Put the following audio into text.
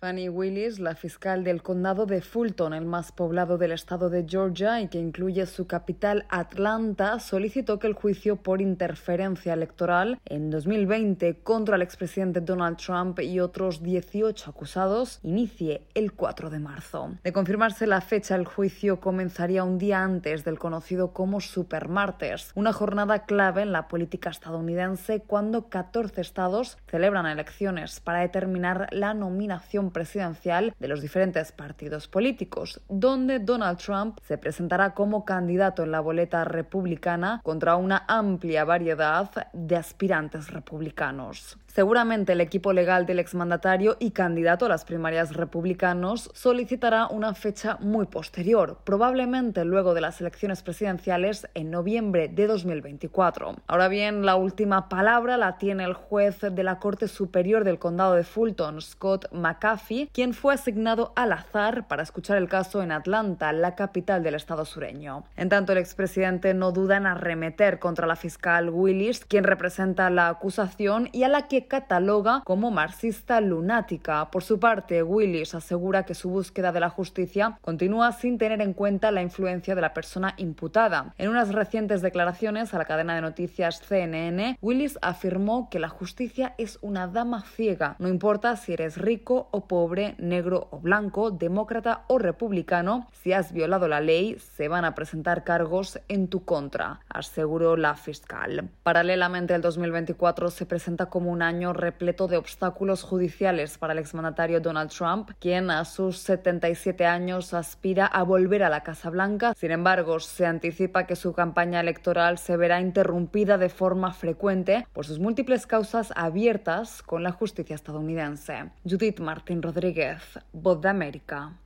Fanny Willis, la fiscal del condado de Fulton, el más poblado del estado de Georgia y que incluye su capital Atlanta, solicitó que el juicio por interferencia electoral en 2020 contra el expresidente Donald Trump y otros 18 acusados inicie el 4 de marzo. De confirmarse la fecha, el juicio comenzaría un día antes del conocido como Supermartes, una jornada clave en la política estadounidense cuando 14 estados celebran elecciones para determinar la nominación presidencial de los diferentes partidos políticos, donde Donald Trump se presentará como candidato en la boleta republicana contra una amplia variedad de aspirantes republicanos. Seguramente el equipo legal del exmandatario y candidato a las primarias republicanos solicitará una fecha muy posterior, probablemente luego de las elecciones presidenciales en noviembre de 2024. Ahora bien, la última palabra la tiene el juez de la Corte Superior del Condado de Fulton, Scott McAfee, quien fue asignado al azar para escuchar el caso en Atlanta, la capital del estado sureño. En tanto, el expresidente no duda en arremeter contra la fiscal Willis, quien representa la acusación y a la que cataloga como marxista lunática. Por su parte, Willis asegura que su búsqueda de la justicia continúa sin tener en cuenta la influencia de la persona imputada. En unas recientes declaraciones a la cadena de noticias CNN, Willis afirmó que la justicia es una dama ciega, no importa si eres rico o pobre, negro o blanco, demócrata o republicano, si has violado la ley, se van a presentar cargos en tu contra, aseguró la fiscal. Paralelamente, el 2024 se presenta como un año repleto de obstáculos judiciales para el exmandatario Donald Trump, quien a sus 77 años aspira a volver a la Casa Blanca. Sin embargo, se anticipa que su campaña electoral se verá interrumpida de forma frecuente por sus múltiples causas abiertas con la justicia estadounidense. Judith Rodríguez, Voz de América.